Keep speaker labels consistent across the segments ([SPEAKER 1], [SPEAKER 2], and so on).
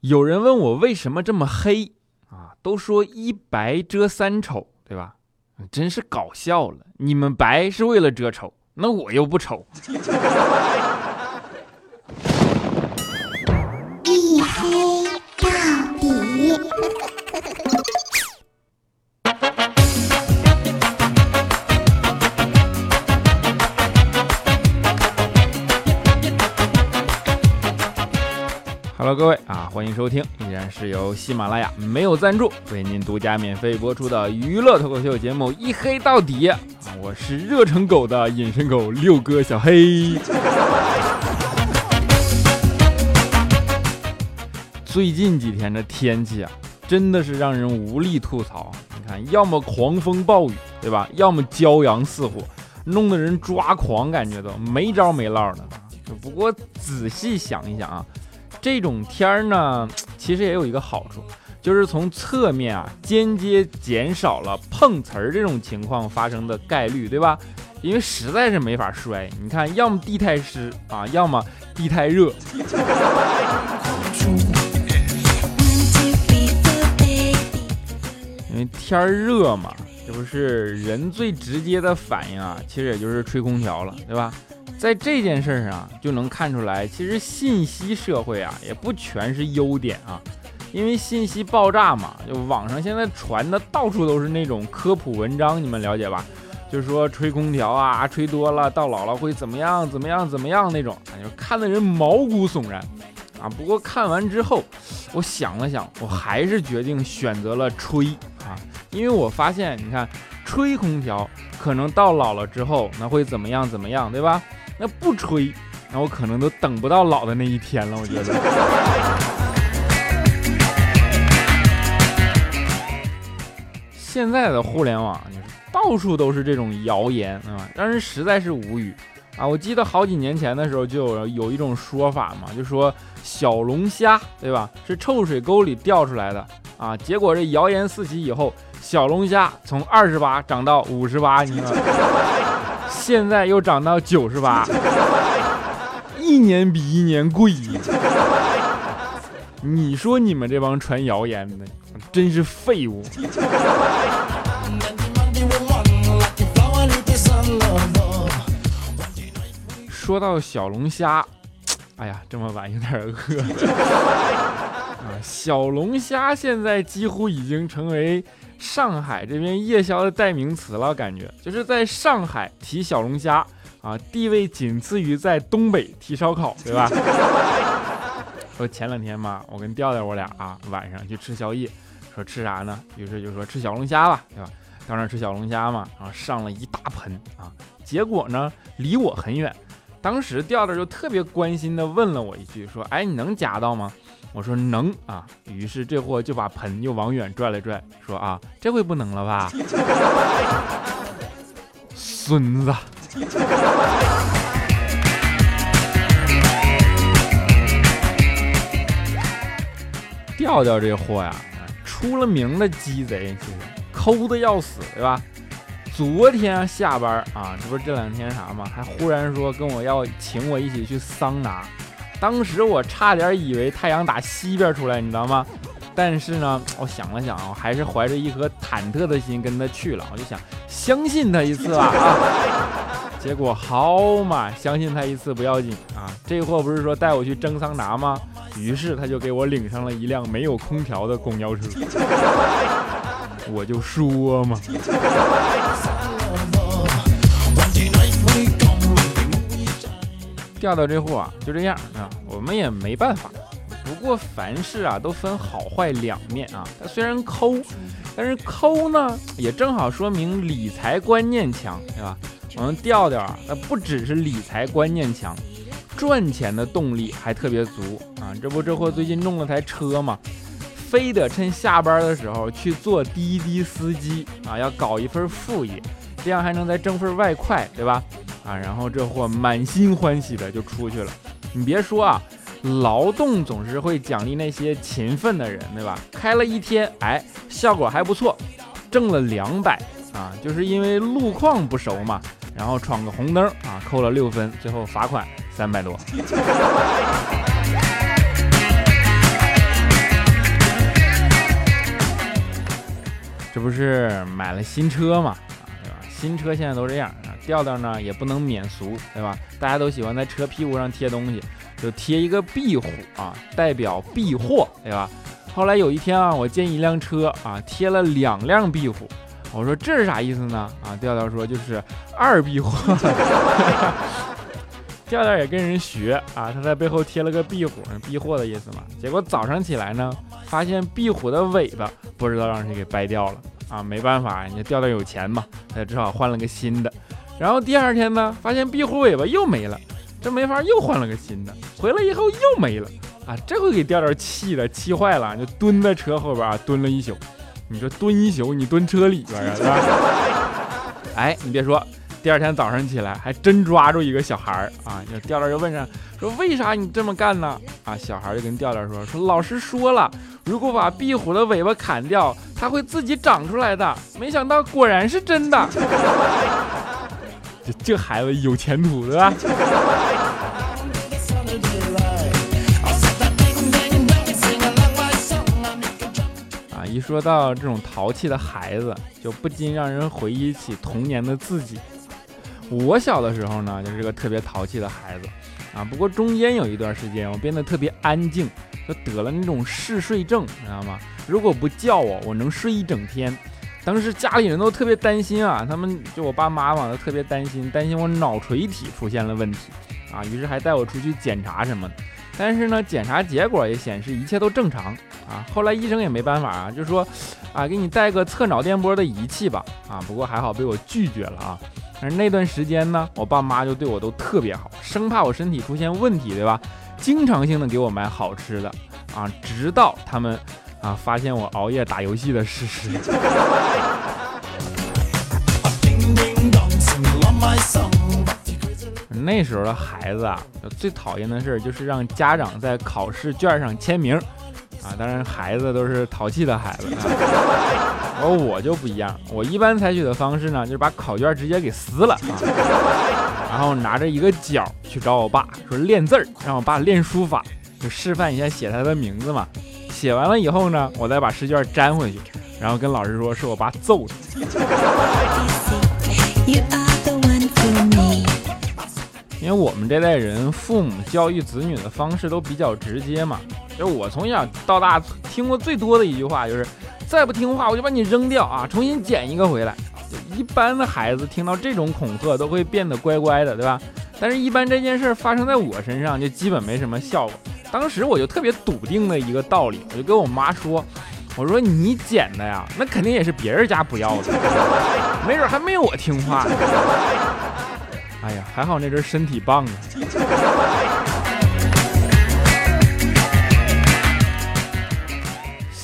[SPEAKER 1] 有人问我为什么这么黑啊？都说一白遮三丑，对吧？真是搞笑了！你们白是为了遮丑，那我又不丑。各位啊，欢迎收听，依然是由喜马拉雅没有赞助为您独家免费播出的娱乐脱口秀节目《一黑到底》，我是热成狗的隐身狗六哥小黑。最近几天的天气啊，真的是让人无力吐槽。你看，要么狂风暴雨，对吧？要么骄阳似火，弄得人抓狂，感觉都没招没落的。不过仔细想一想啊。这种天儿呢，其实也有一个好处，就是从侧面啊，间接减少了碰瓷儿这种情况发生的概率，对吧？因为实在是没法摔，你看，要么地太湿啊，要么地太热。因为天儿热嘛，这不是人最直接的反应啊，其实也就是吹空调了，对吧？在这件事上就能看出来，其实信息社会啊也不全是优点啊，因为信息爆炸嘛，就网上现在传的到处都是那种科普文章，你们了解吧？就是说吹空调啊，吹多了到老了会怎么样怎么样怎么样那种，就看的人毛骨悚然啊。不过看完之后，我想了想，我还是决定选择了吹啊，因为我发现，你看吹空调可能到老了之后那会怎么样怎么样，对吧？那不吹，那我可能都等不到老的那一天了。我觉得，现在的互联网就是到处都是这种谣言啊，让人实在是无语啊！我记得好几年前的时候，就有一种说法嘛，就说小龙虾对吧，是臭水沟里钓出来的啊。结果这谣言四起以后，小龙虾从二十八涨到五十八，你看。现在又涨到九十八，一年比一年贵。你说你们这帮传谣言的，真是废物。说到小龙虾，哎呀，这么晚有点饿。啊，小龙虾现在几乎已经成为。上海这边夜宵的代名词了，感觉就是在上海提小龙虾啊，地位仅次于在东北提烧烤，对吧？说前两天嘛，我跟调调我俩啊，晚上去吃宵夜，说吃啥呢？于是就说吃小龙虾吧，对吧？到那吃小龙虾嘛，然后上了一大盆啊，结果呢离我很远，当时调调就特别关心的问了我一句，说：“哎，你能夹到吗？”我说能啊，于是这货就把盆又往远拽了拽，说啊，这回不能了吧？孙子！调调这货呀，出了名的鸡贼，抠的要死，对吧？昨天下班啊，这不是这两天啥嘛，还忽然说跟我要请我一起去桑拿。当时我差点以为太阳打西边出来，你知道吗？但是呢，我想了想，我还是怀着一颗忐忑的心跟他去了。我就想相信他一次吧 啊！结果好嘛，相信他一次不要紧啊，这货不是说带我去蒸桑拿吗？于是他就给我领上了一辆没有空调的公交车。我就说嘛。钓到这货啊，就这样啊，我们也没办法。不过凡事啊都分好坏两面啊。他虽然抠，但是抠呢也正好说明理财观念强，对吧？我们调调啊，那不只是理财观念强，赚钱的动力还特别足啊。这不，这货最近弄了台车嘛，非得趁下班的时候去做滴滴司机啊，要搞一份副业，这样还能再挣份外快，对吧？啊然后这货满心欢喜的就出去了。你别说啊劳动总是会奖励那些勤奋的人对吧？开了一天哎效果还不错挣了两百啊就是因为路况不熟嘛然后闯个红灯啊扣了六分最后罚款三百多。这不是买了新车嘛新车现在都这样啊，调调呢也不能免俗，对吧？大家都喜欢在车屁股上贴东西，就贴一个壁虎啊，代表避祸，对吧？后来有一天啊，我见一辆车啊，贴了两辆壁虎，我说这是啥意思呢？啊，调调说就是二避祸。调调也跟人学啊，他在背后贴了个壁虎，避祸的意思嘛。结果早上起来呢，发现壁虎的尾巴不知道让谁给掰掉了啊，没办法，人家调调有钱嘛，他就只好换了个新的。然后第二天呢，发现壁虎尾巴又没了，这没法又换了个新的。回来以后又没了啊，这回给调调气的，气坏了，就蹲在车后边啊，蹲了一宿。你说蹲一宿，你蹲车里边啊？哎，你别说。第二天早上起来，还真抓住一个小孩儿啊！就调调就问上说：“为啥你这么干呢？”啊，小孩就跟调调说：“说老师说了，如果把壁虎的尾巴砍掉，它会自己长出来的。没想到果然是真的。这这孩子有前途的。”啊，一说到这种淘气的孩子，就不禁让人回忆起童年的自己。我小的时候呢，就是个特别淘气的孩子啊。不过中间有一段时间，我变得特别安静，就得了那种嗜睡症，你知道吗？如果不叫我，我能睡一整天。当时家里人都特别担心啊，他们就我爸妈嘛都特别担心，担心我脑垂体出现了问题啊，于是还带我出去检查什么的。但是呢，检查结果也显示一切都正常啊。后来医生也没办法啊，就说啊，给你带个测脑电波的仪器吧啊。不过还好被我拒绝了啊。而那段时间呢，我爸妈就对我都特别好，生怕我身体出现问题，对吧？经常性的给我买好吃的啊，直到他们啊发现我熬夜打游戏的事实。那时候的孩子啊，最讨厌的事就是让家长在考试卷上签名。啊，当然孩子都是淘气的孩子，啊而我就不一样。我一般采取的方式呢，就是把考卷直接给撕了啊，然后拿着一个角去找我爸说练字儿，让我爸练书法，就示范一下写他的名字嘛。写完了以后呢，我再把试卷粘回去，然后跟老师说是我爸揍的。因为我们这代人父母教育子女的方式都比较直接嘛。就我从小到大听过最多的一句话就是，再不听话我就把你扔掉啊，重新捡一个回来。一般的孩子听到这种恐吓都会变得乖乖的，对吧？但是，一般这件事发生在我身上就基本没什么效果。当时我就特别笃定的一个道理，我就跟我妈说：“我说你捡的呀，那肯定也是别人家不要的，没准还没我听话呢。”哎呀，还好那阵身体棒啊。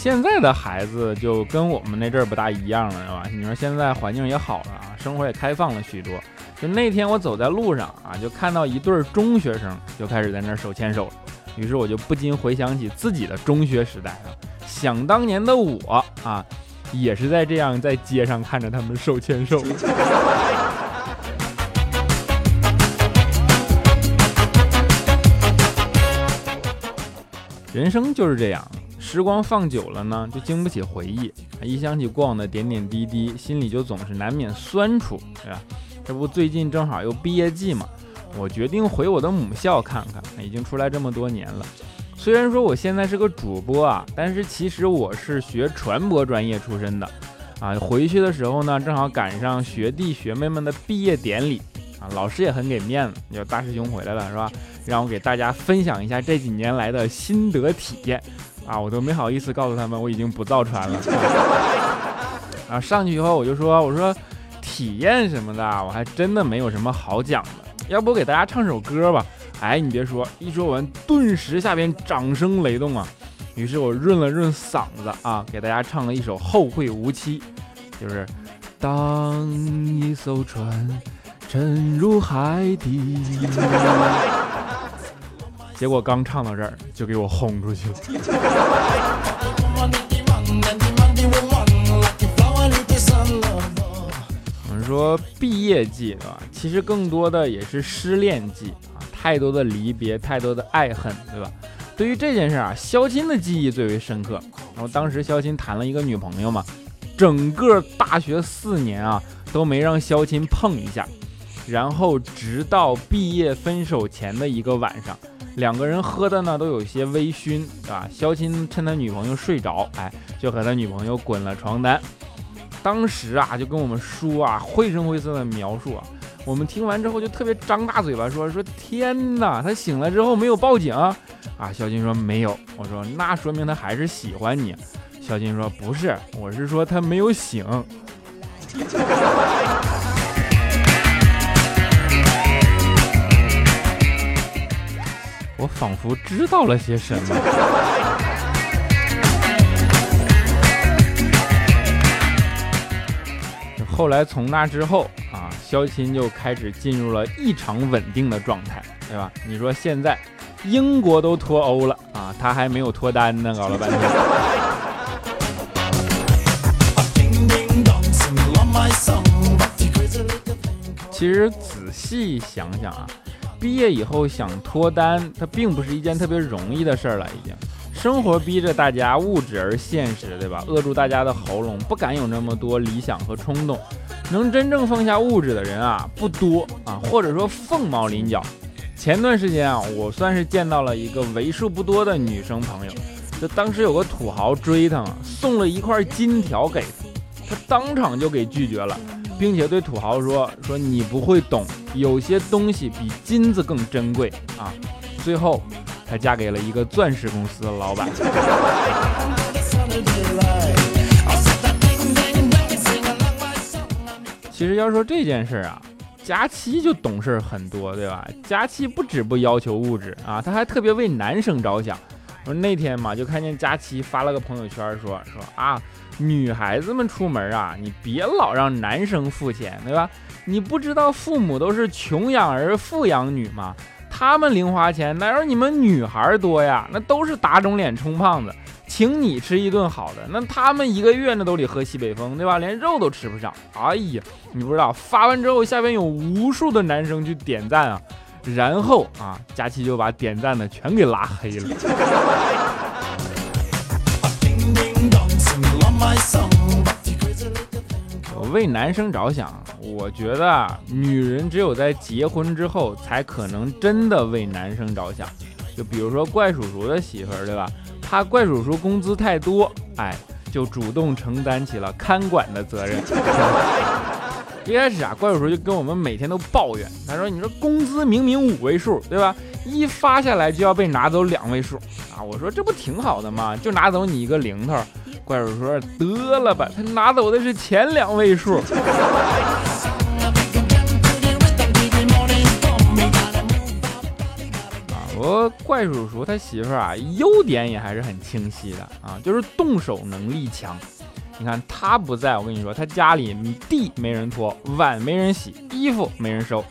[SPEAKER 1] 现在的孩子就跟我们那阵儿不大一样了，是吧？你说现在环境也好了啊，生活也开放了许多。就那天我走在路上啊，就看到一对中学生就开始在那儿手牵手了。于是我就不禁回想起自己的中学时代啊，想当年的我啊，也是在这样在街上看着他们手牵手。人生就是这样。时光放久了呢，就经不起回忆。一想起过往的点点滴滴，心里就总是难免酸楚，对吧？这不最近正好又毕业季嘛，我决定回我的母校看看。已经出来这么多年了，虽然说我现在是个主播啊，但是其实我是学传播专业出身的啊。回去的时候呢，正好赶上学弟学妹们的毕业典礼啊，老师也很给面子，叫大师兄回来了是吧？让我给大家分享一下这几年来的心得体验。啊，我都没好意思告诉他们我已经不造船了。啊，上去以后我就说，我说体验什么的，我还真的没有什么好讲的。要不我给大家唱首歌吧？哎，你别说，一说完，顿时下边掌声雷动啊。于是我润了润嗓子啊，给大家唱了一首《后会无期》，就是当一艘船沉入海底。结果刚唱到这儿，就给我轰出去了。我们说毕业季，对吧？其实更多的也是失恋季啊，太多的离别，太多的爱恨，对吧？对于这件事啊，肖钦的记忆最为深刻。然后当时肖钦谈了一个女朋友嘛，整个大学四年啊都没让肖钦碰一下。然后直到毕业分手前的一个晚上，两个人喝的呢都有些微醺，啊？肖钦趁他女朋友睡着，哎，就和他女朋友滚了床单。当时啊，就跟我们说啊，绘声绘色的描述啊。我们听完之后就特别张大嘴巴说说天哪，他醒了之后没有报警啊？肖金说没有。我说那说明他还是喜欢你。肖金说不是，我是说他没有醒。仿佛知道了些什么。后来从那之后啊，肖钦就开始进入了异常稳定的状态，对吧？你说现在英国都脱欧了啊，他还没有脱单呢，搞了半天。其实仔细想想啊。毕业以后想脱单，它并不是一件特别容易的事儿了。已经，生活逼着大家物质而现实，对吧？扼住大家的喉咙，不敢有那么多理想和冲动。能真正放下物质的人啊，不多啊，或者说凤毛麟角。前段时间啊，我算是见到了一个为数不多的女生朋友，就当时有个土豪追她，送了一块金条给她，她当场就给拒绝了。并且对土豪说：“说你不会懂，有些东西比金子更珍贵啊！”最后，她嫁给了一个钻石公司的老板。其实要说这件事儿啊，佳期就懂事很多，对吧？佳期不止不要求物质啊，他还特别为男生着想。说那天嘛，就看见佳期发了个朋友圈，说说啊。女孩子们出门啊，你别老让男生付钱，对吧？你不知道父母都是穷养儿富养女吗？他们零花钱哪有你们女孩多呀？那都是打肿脸充胖子，请你吃一顿好的，那他们一个月那都得喝西北风，对吧？连肉都吃不上。哎呀，你不知道，发完之后下边有无数的男生去点赞啊，然后啊，佳琪就把点赞的全给拉黑了。我为男生着想，我觉得啊，女人只有在结婚之后，才可能真的为男生着想。就比如说怪叔叔的媳妇儿，对吧？怕怪叔叔工资太多，哎，就主动承担起了看管的责任。一开始啊，怪叔叔就跟我们每天都抱怨，他说：“你说工资明明五位数，对吧？一发下来就要被拿走两位数啊！”我说：“这不挺好的吗？就拿走你一个零头。”怪叔说：“得了吧，他拿走的是前两位数。”啊，我怪叔叔他媳妇儿啊，优点也还是很清晰的啊，就是动手能力强。你看他不在，我跟你说，他家里地没人拖，碗没人洗，衣服没人收，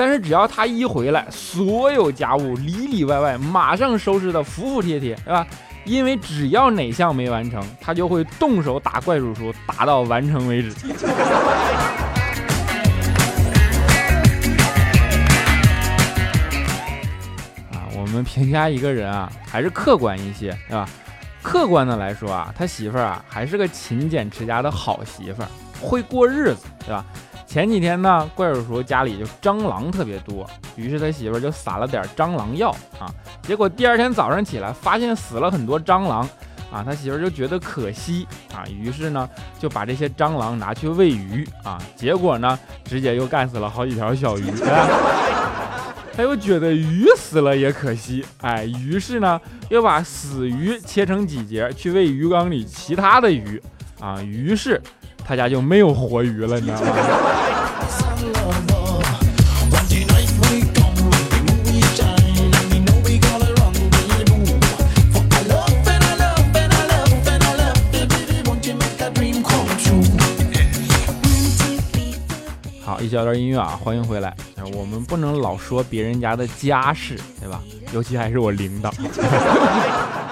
[SPEAKER 1] 但是只要他一回来，所有家务里里外外马上收拾的服服帖帖，对吧？因为只要哪项没完成，他就会动手打怪叔叔，打到完成为止。啊，我们评价一个人啊，还是客观一些，对吧？客观的来说啊，他媳妇儿啊，还是个勤俭持家的好媳妇儿，会过日子，对吧？前几天呢，怪叔叔家里就蟑螂特别多，于是他媳妇就撒了点蟑螂药啊。结果第二天早上起来，发现死了很多蟑螂啊。他媳妇就觉得可惜啊，于是呢就把这些蟑螂拿去喂鱼啊。结果呢，直接又干死了好几条小鱼。他又觉得鱼死了也可惜，哎，于是呢又把死鱼切成几节去喂鱼缸里其他的鱼啊。于是。他家就没有活鱼了，你知道吗？小段音乐啊，欢迎回来。我们不能老说别人家的家事，对吧？尤其还是我领导。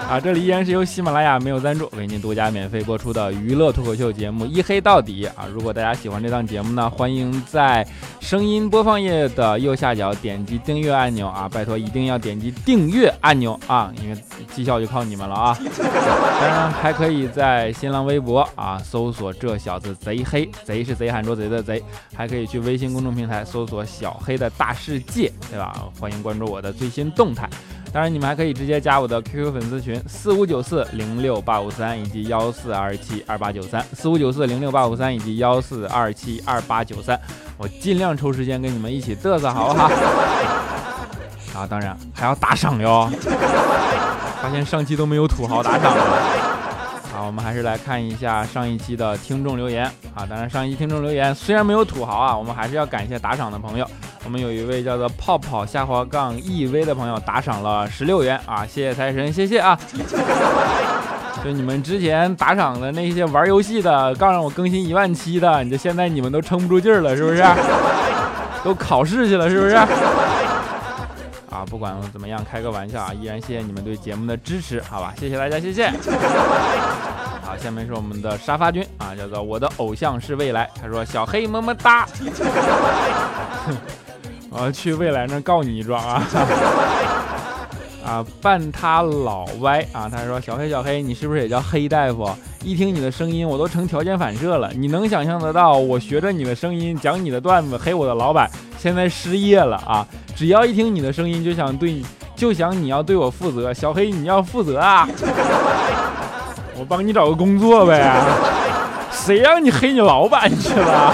[SPEAKER 1] 啊，这里依然是由喜马拉雅没有赞助为您独家免费播出的娱乐脱口秀节目《一黑到底》啊！如果大家喜欢这档节目呢，欢迎在声音播放页的右下角点击订阅按钮啊！拜托一定要点击订阅按钮啊，因为绩效就靠你们了啊！当然还可以在新浪微博啊搜索“这小子贼黑”，贼是贼喊捉贼的贼，还可以去微微信公众平台搜索“小黑的大世界”，对吧？欢迎关注我的最新动态。当然，你们还可以直接加我的 QQ 粉丝群四五九四零六八五三以及幺四二七二八九三四五九四零六八五三以及幺四二七二八九三，我尽量抽时间跟你们一起嘚瑟，好不好？啊，当然还要打赏哟！发现上期都没有土豪打赏了。好，我们还是来看一下上一期的听众留言啊。当然，上一期听众留言虽然没有土豪啊，我们还是要感谢打赏的朋友。我们有一位叫做 泡泡下滑杠 ev 的朋友打赏了十六元啊，谢谢财神，谢谢啊！就你们之前打赏的那些玩游戏的，告让我更新一万七的，你这现在你们都撑不住劲儿了，是不是？都考试去了，是不是？啊，不管怎么样，开个玩笑啊，依然谢谢你们对节目的支持，好吧？谢谢大家，谢谢。好，下面是我们的沙发君啊，叫做我的偶像是未来，他说小黑么么哒。我要去未来那告你一状啊！啊，伴他老歪啊！他说：“小黑，小黑，你是不是也叫黑大夫？一听你的声音，我都成条件反射了。你能想象得到，我学着你的声音讲你的段子，黑我的老板，现在失业了啊！只要一听你的声音，就想对你，就想你要对我负责。小黑，你要负责啊！我帮你找个工作呗。谁让你黑你老板去了？”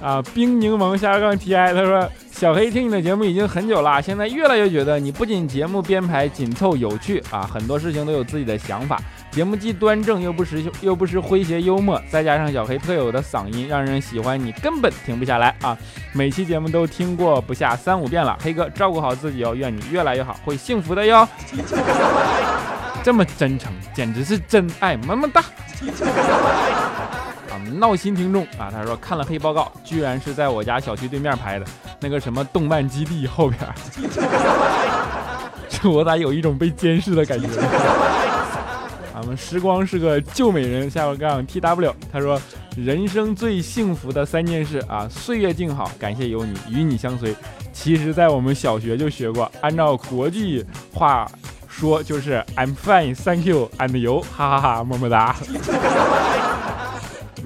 [SPEAKER 1] 啊，冰柠檬下杠 T I，他说小黑听你的节目已经很久了，现在越来越觉得你不仅节目编排紧凑有趣啊，很多事情都有自己的想法，节目既端正又不失又不失诙谐幽默，再加上小黑特有的嗓音，让人喜欢你根本停不下来啊！每期节目都听过不下三五遍了，黑哥照顾好自己哦，愿你越来越好，会幸福的哟。这么真诚，简直是真爱，么么哒。闹心听众啊，他说看了黑报告，居然是在我家小区对面拍的，那个什么动漫基地后边，这我咋有一种被监视的感觉？俺们时光是个旧美人，下个杠 T W，他说人生最幸福的三件事啊，岁月静好，感谢有你，与你相随。其实，在我们小学就学过，按照国际话说就是 I'm fine, thank you, and you，哈哈哈，么么哒。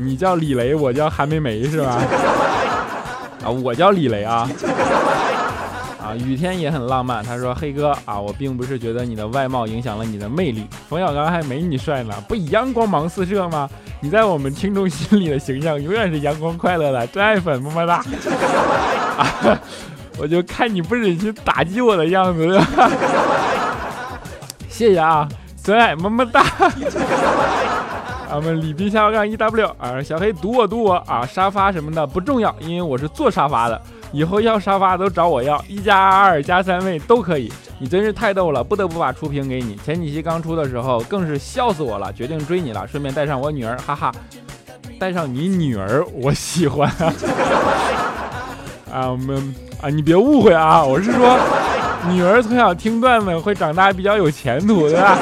[SPEAKER 1] 你叫李雷，我叫韩梅梅是吧？啊，我叫李雷啊。啊，雨天也很浪漫。他说：“黑哥啊，我并不是觉得你的外貌影响了你的魅力，冯小刚还没你帅呢，不一样光芒四射吗？你在我们听众心里的形象永远是阳光快乐的，真爱粉，么么哒。啊，我就看你不忍心打击我的样子，谢谢啊，真爱，么么哒。”我们李斌下杠一 W 啊，小黑堵我堵我啊，沙发什么的不重要，因为我是坐沙发的，以后要沙发都找我要，一加二加三位都可以。你真是太逗了，不得不把初评给你。前几期刚出的时候更是笑死我了，决定追你了，顺便带上我女儿，哈哈，带上你女儿，我喜欢 啊，我们啊，你别误会啊，我是说女儿从小听段子会长大比较有前途，对吧？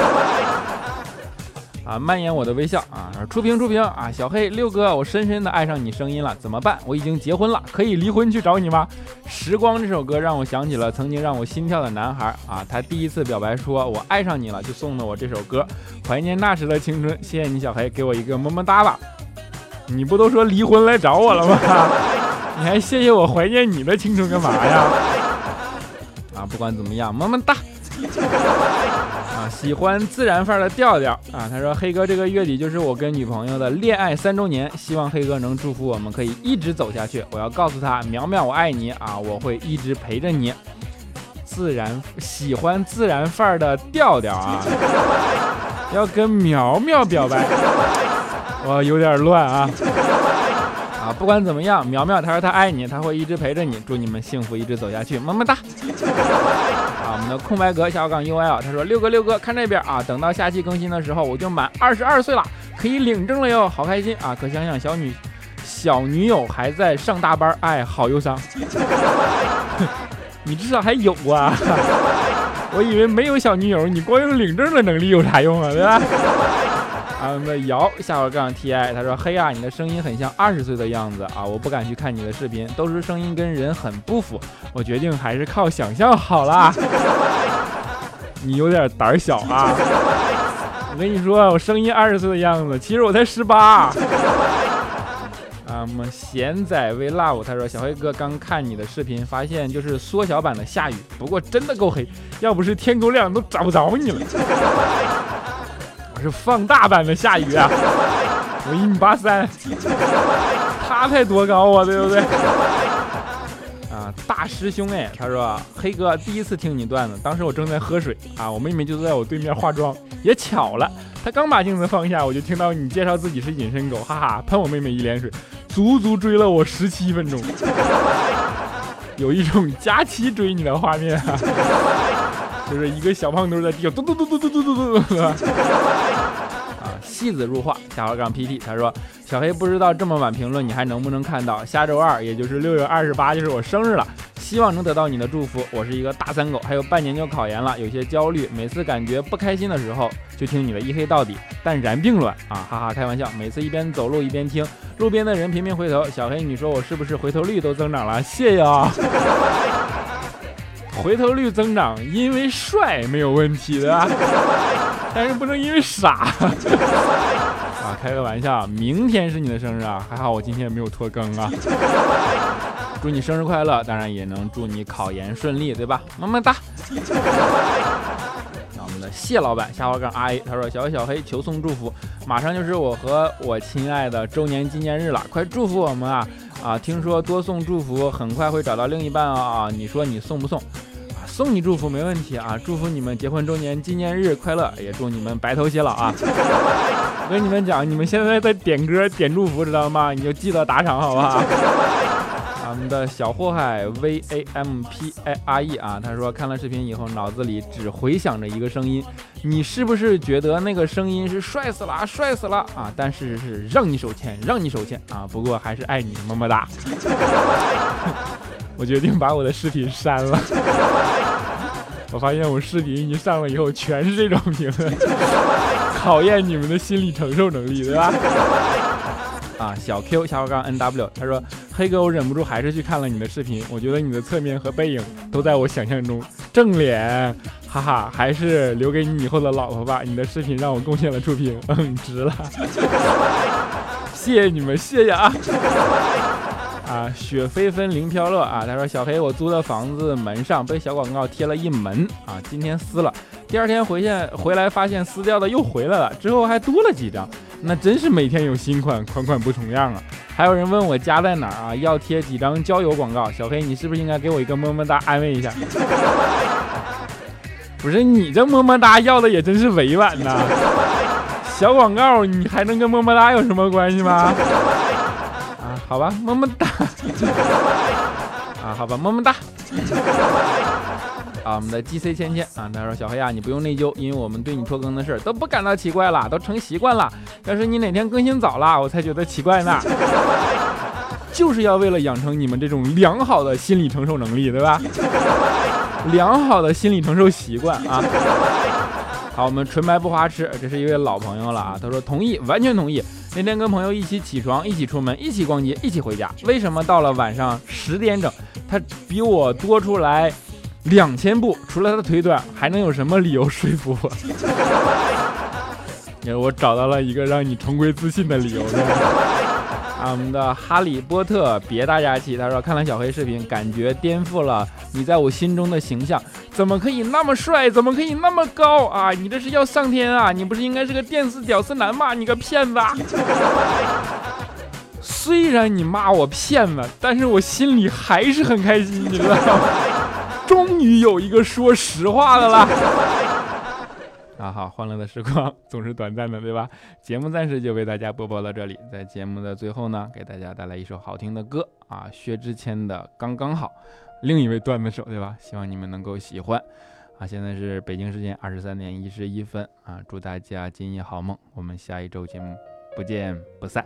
[SPEAKER 1] 啊，蔓延我的微笑啊！出屏出屏啊！小黑六哥，我深深的爱上你声音了，怎么办？我已经结婚了，可以离婚去找你吗？时光这首歌让我想起了曾经让我心跳的男孩啊！他第一次表白说我爱上你了，就送了我这首歌，怀念那时的青春。谢谢你，小黑，给我一个么么哒吧！你不都说离婚来找我了吗？你还谢谢我怀念你的青春干嘛呀？啊，不管怎么样，么么哒。喜欢自然范儿的调调啊！他说：“黑哥，这个月底就是我跟女朋友的恋爱三周年，希望黑哥能祝福我们可以一直走下去。我要告诉他，苗苗我爱你啊，我会一直陪着你。自然喜欢自然范儿的调调啊，要跟苗苗表白，我有点乱啊啊。”不管怎么样，苗苗他说他爱你，他会一直陪着你，祝你们幸福一直走下去，么么哒。啊，我们的空白格小杠 UL 他说六哥六哥看这边啊，等到下期更新的时候，我就满二十二岁了，可以领证了哟，好开心啊！可想想小女小女友还在上大班，哎，好忧伤。你至少还有啊。我以为没有小女友，你光有领证的能力有啥用啊？对吧？啊，那瑶下划杠 T I，他说：“嘿呀，你的声音很像二十岁的样子啊！我不敢去看你的视频，都是声音跟人很不符。我决定还是靠想象好啦。你有点胆小啊！我跟你说，我声音二十岁的样子，其实我才十八。啊，我们贤仔为 love，他说：小黑哥刚看你的视频，发现就是缩小版的下雨，不过真的够黑，要不是天够亮，都找不着你了。”是放大版的下雨啊！我一米八三，他才多高啊，对不对？啊，大师兄哎，他说黑哥第一次听你段子，当时我正在喝水啊，我妹妹就在我对面化妆，也巧了，她刚把镜子放下，我就听到你介绍自己是隐身狗，哈哈，喷我妹妹一脸水，足足追了我十七分钟，有一种佳期追你的画面啊。就是一个小胖墩在地上嘟嘟嘟嘟嘟嘟嘟嘟啊！戏子入画，下划杠 PT，他说小黑不知道这么晚评论你还能不能看到？下周二，也就是六月二十八，就是我生日了，希望能得到你的祝福。我是一个大三狗，还有半年就考研了，有些焦虑。每次感觉不开心的时候，就听你的一黑到底，但然并卵啊！哈哈，开玩笑。每次一边走路一边听，路边的人频频回头。小黑，你说我是不是回头率都增长了？谢谢啊！回头率增长，因为帅没有问题的，但是不能因为傻啊！开个玩笑，明天是你的生日啊，还好我今天没有拖更啊！祝你生日快乐，当然也能祝你考研顺利，对吧？么么哒！那我们的谢老板下划杠阿姨他说：小小黑求送祝福，马上就是我和我亲爱的周年纪念日了，快祝福我们啊！啊，听说多送祝福，很快会找到另一半啊！你说你送不送？送你祝福没问题啊！祝福你们结婚周年纪念日快乐，也祝你们白头偕老啊！我跟你们讲，你们现在在点歌点祝福，知道吗？你就记得打赏，好不好？咱们的小祸害 V A M P A R E 啊，他说看了视频以后，脑子里只回响着一个声音，你是不是觉得那个声音是帅死了，帅死了啊？但事实是让你手欠，让你手欠啊！不过还是爱你，么么哒。我决定把我的视频删了。我发现我视频一上了以后，全是这种评论，考验你们的心理承受能力，对吧？啊，小 Q 下划杠 N W，他说：“黑哥，我忍不住还是去看了你的视频，我觉得你的侧面和背影都在我想象中，正脸，哈哈，还是留给你以后的老婆吧。你的视频让我贡献了触屏，嗯，值了，谢谢你们，谢谢啊。”啊，雪飞纷零飘落啊！他说：“小黑，我租的房子门上被小广告贴了一门啊，今天撕了，第二天回现回来发现撕掉的又回来了，之后还多了几张，那真是每天有新款，款款不重样啊！还有人问我家在哪儿啊，要贴几张交友广告，小黑你是不是应该给我一个么么哒安慰一下？不是你这么么哒要的也真是委婉呐，小广告你还能跟么么哒有什么关系吗？”好吧，么么哒 啊，好吧，么么哒啊，我们的 G C 芊芊啊，他说小黑啊，你不用内疚，因为我们对你拖更的事儿都不感到奇怪了，都成习惯了。要是你哪天更新早了，我才觉得奇怪呢。就是要为了养成你们这种良好的心理承受能力，对吧？良好的心理承受习惯啊。好，我们纯白不花痴，这是一位老朋友了啊，他说同意，完全同意。那天跟朋友一起起床，一起出门，一起逛街，一起回家。为什么到了晚上十点整，他比我多出来两千步？除了他的腿短，还能有什么理由说服我？因 为我找到了一个让你重归自信的理由。啊，我们的哈利波特，别大家气。他说看了小黑视频，感觉颠覆了你在我心中的形象。怎么可以那么帅？怎么可以那么高啊？你这是要上天啊？你不是应该是个电视屌丝男吗？你个骗子！虽然你骂我骗子，但是我心里还是很开心，你知道吗？终于有一个说实话的了。啊好，欢乐的时光总是短暂的，对吧？节目暂时就为大家播报到这里，在节目的最后呢，给大家带来一首好听的歌啊，薛之谦的《刚刚好》。另一位段子手，对吧？希望你们能够喜欢啊！现在是北京时间二十三点一十一分啊！祝大家今夜好梦，我们下一周节目不见不散。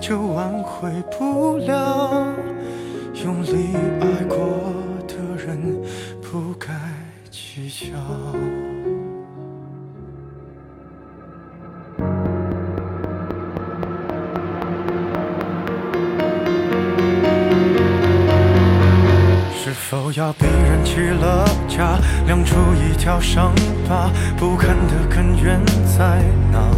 [SPEAKER 2] 就挽回不了。用力爱过的人，不该计较。是否要逼人起了家，亮出一条伤疤，不堪的根源在哪？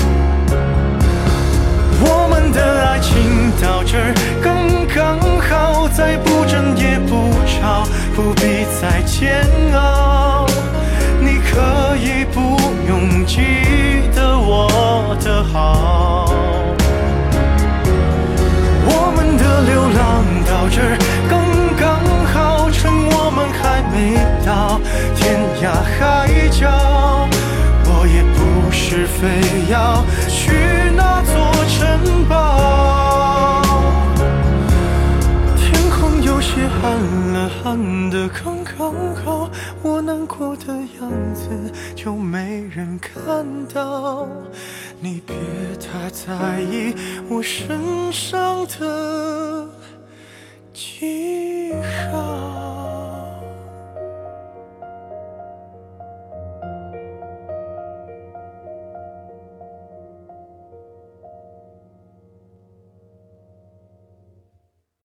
[SPEAKER 2] 的爱情到这刚刚好，再不争也不吵，不必再煎熬。你可以不用记人看到。你别太在意我身上的记号